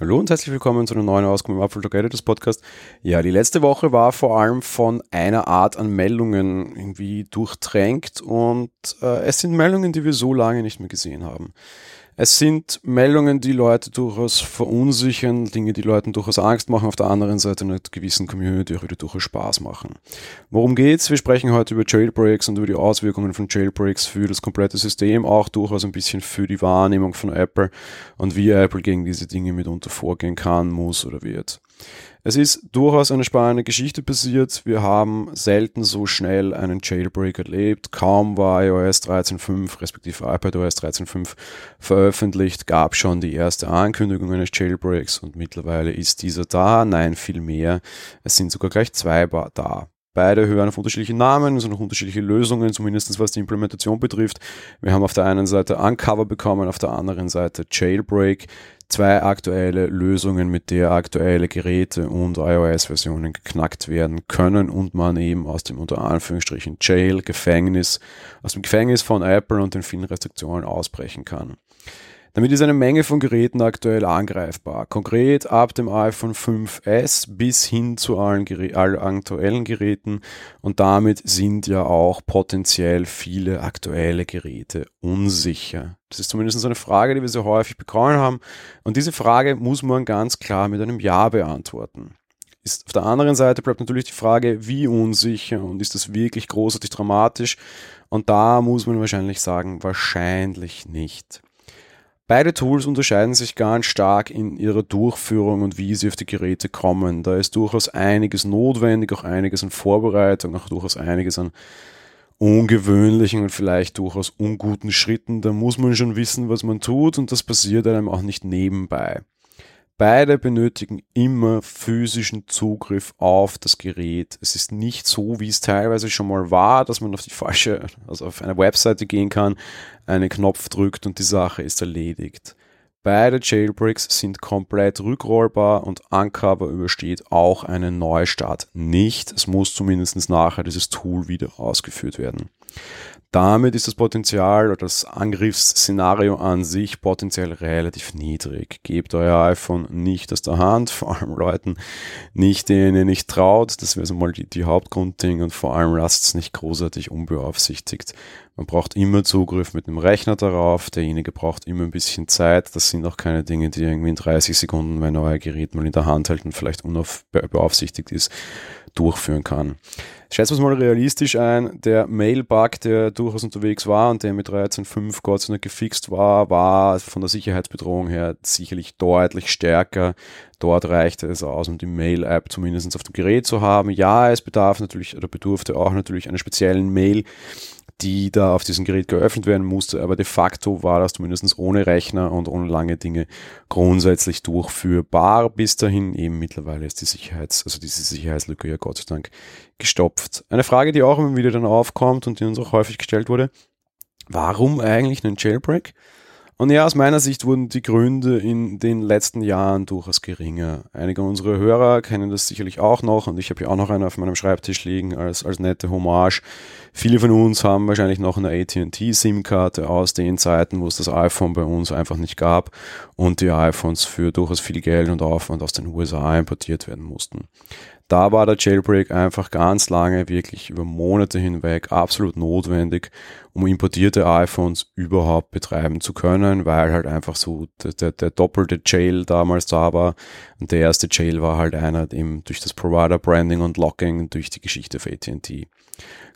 Hallo und herzlich willkommen zu einer neuen Ausgabe im Apple Talk Editors Podcast. Ja, die letzte Woche war vor allem von einer Art an Meldungen irgendwie durchtränkt und äh, es sind Meldungen, die wir so lange nicht mehr gesehen haben. Es sind Meldungen, die Leute durchaus verunsichern, Dinge, die Leuten durchaus Angst machen, auf der anderen Seite einer gewissen Community auch wieder durchaus Spaß machen. Worum geht's? Wir sprechen heute über Jailbreaks und über die Auswirkungen von Jailbreaks für das komplette System, auch durchaus ein bisschen für die Wahrnehmung von Apple und wie Apple gegen diese Dinge mitunter vorgehen kann, muss oder wird. Es ist durchaus eine spannende Geschichte passiert. Wir haben selten so schnell einen Jailbreak erlebt. Kaum war iOS 13.5 respektive iPadOS 13.5 veröffentlicht, gab schon die erste Ankündigung eines Jailbreaks und mittlerweile ist dieser da. Nein, viel mehr. Es sind sogar gleich zwei da. Beide hören auf unterschiedliche Namen, sind auch unterschiedliche Lösungen, zumindest was die Implementation betrifft. Wir haben auf der einen Seite Uncover bekommen, auf der anderen Seite Jailbreak zwei aktuelle Lösungen, mit der aktuelle Geräte und iOS-Versionen geknackt werden können und man eben aus dem unter Anführungsstrichen Jail, Gefängnis, aus dem Gefängnis von Apple und den vielen Restriktionen ausbrechen kann. Damit ist eine Menge von Geräten aktuell angreifbar. Konkret ab dem iPhone 5S bis hin zu allen, allen aktuellen Geräten. Und damit sind ja auch potenziell viele aktuelle Geräte unsicher. Das ist zumindest eine Frage, die wir sehr häufig bekommen haben. Und diese Frage muss man ganz klar mit einem Ja beantworten. Ist auf der anderen Seite bleibt natürlich die Frage, wie unsicher und ist das wirklich großartig dramatisch? Und da muss man wahrscheinlich sagen, wahrscheinlich nicht. Beide Tools unterscheiden sich ganz stark in ihrer Durchführung und wie sie auf die Geräte kommen. Da ist durchaus einiges notwendig, auch einiges an Vorbereitung, auch durchaus einiges an ungewöhnlichen und vielleicht durchaus unguten Schritten. Da muss man schon wissen, was man tut und das passiert einem auch nicht nebenbei. Beide benötigen immer physischen Zugriff auf das Gerät. Es ist nicht so, wie es teilweise schon mal war, dass man auf die falsche, also auf eine Webseite gehen kann, einen Knopf drückt und die Sache ist erledigt. Beide Jailbreaks sind komplett rückrollbar und Uncover übersteht auch einen Neustart nicht. Es muss zumindest nachher dieses Tool wieder ausgeführt werden. Damit ist das Potenzial oder das Angriffsszenario an sich potenziell relativ niedrig. Gebt euer iPhone nicht aus der Hand, vor allem Leuten nicht, denen ihr nicht traut. Das wäre so mal die, die Hauptgrundding und vor allem lasst es nicht großartig unbeaufsichtigt. Man braucht immer Zugriff mit einem Rechner darauf. Derjenige braucht immer ein bisschen Zeit. Das sind auch keine Dinge, die irgendwie in 30 Sekunden, wenn euer Gerät mal in der Hand hält und vielleicht unbeaufsichtigt ist, durchführen kann. Schätzen wir es mal realistisch ein, der Mail-Bug, der durchaus unterwegs war und der mit 13.5 Gott sei Dank gefixt war, war von der Sicherheitsbedrohung her sicherlich deutlich stärker. Dort reichte es aus, um die Mail-App zumindest auf dem Gerät zu haben. Ja, es bedarf natürlich oder bedurfte auch natürlich einer speziellen Mail, die da auf diesem Gerät geöffnet werden musste, aber de facto war das zumindest ohne Rechner und ohne lange Dinge grundsätzlich durchführbar. Bis dahin eben mittlerweile ist die Sicherheits, also diese Sicherheitslücke ja Gott sei Dank gestopft. Eine Frage, die auch immer wieder dann aufkommt und die uns auch häufig gestellt wurde, warum eigentlich einen Jailbreak? Und ja, aus meiner Sicht wurden die Gründe in den letzten Jahren durchaus geringer. Einige unserer Hörer kennen das sicherlich auch noch und ich habe ja auch noch einen auf meinem Schreibtisch liegen als, als nette Hommage. Viele von uns haben wahrscheinlich noch eine AT&T-SIM-Karte aus den Zeiten, wo es das iPhone bei uns einfach nicht gab und die iPhones für durchaus viel Geld und Aufwand aus den USA importiert werden mussten. Da war der Jailbreak einfach ganz lange, wirklich über Monate hinweg absolut notwendig, um importierte iPhones überhaupt betreiben zu können, weil halt einfach so der, der, der doppelte Jail damals da war. Und der erste Jail war halt einer eben durch das Provider Branding und Locking durch die Geschichte für AT&T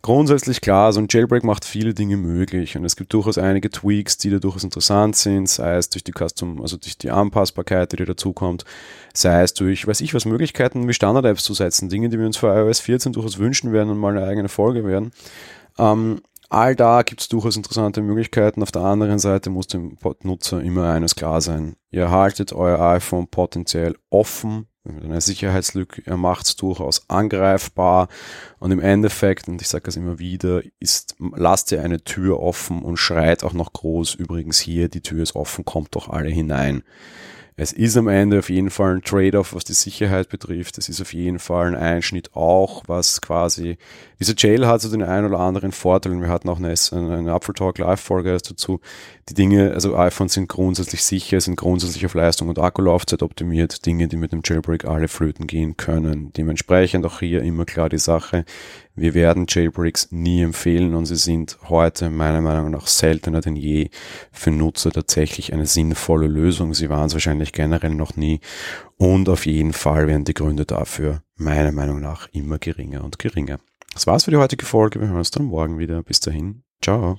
grundsätzlich klar, so ein Jailbreak macht viele Dinge möglich und es gibt durchaus einige Tweaks, die da durchaus interessant sind, sei es durch die Custom, also durch die Anpassbarkeit, die dazukommt, sei es durch, weiß ich was, Möglichkeiten wie Standard-Apps zu setzen, Dinge, die wir uns für iOS 14 durchaus wünschen werden und mal eine eigene Folge werden. Ähm, all da gibt es durchaus interessante Möglichkeiten. Auf der anderen Seite muss dem Nutzer immer eines klar sein. Ihr haltet euer iPhone potenziell offen mit einer Sicherheitslücke, er macht es durchaus angreifbar und im Endeffekt, und ich sage das immer wieder, ist, lasst ihr eine Tür offen und schreit auch noch groß, übrigens hier, die Tür ist offen, kommt doch alle hinein. Es ist am Ende auf jeden Fall ein Trade-off, was die Sicherheit betrifft. Es ist auf jeden Fall ein Einschnitt auch, was quasi Dieser Jail hat so den einen oder anderen Vorteil wir hatten auch eine, eine Apple Talk Live-Folge dazu. Die Dinge, also iPhones sind grundsätzlich sicher, sind grundsätzlich auf Leistung und Akkulaufzeit optimiert. Dinge, die mit dem Jailbreak alle flöten gehen können. Dementsprechend auch hier immer klar die Sache. Wir werden Jailbreaks nie empfehlen und sie sind heute meiner Meinung nach seltener denn je für Nutzer tatsächlich eine sinnvolle Lösung. Sie waren es wahrscheinlich generell noch nie und auf jeden Fall werden die Gründe dafür meiner Meinung nach immer geringer und geringer. Das war's für die heutige Folge. Wir hören uns dann morgen wieder. Bis dahin. Ciao.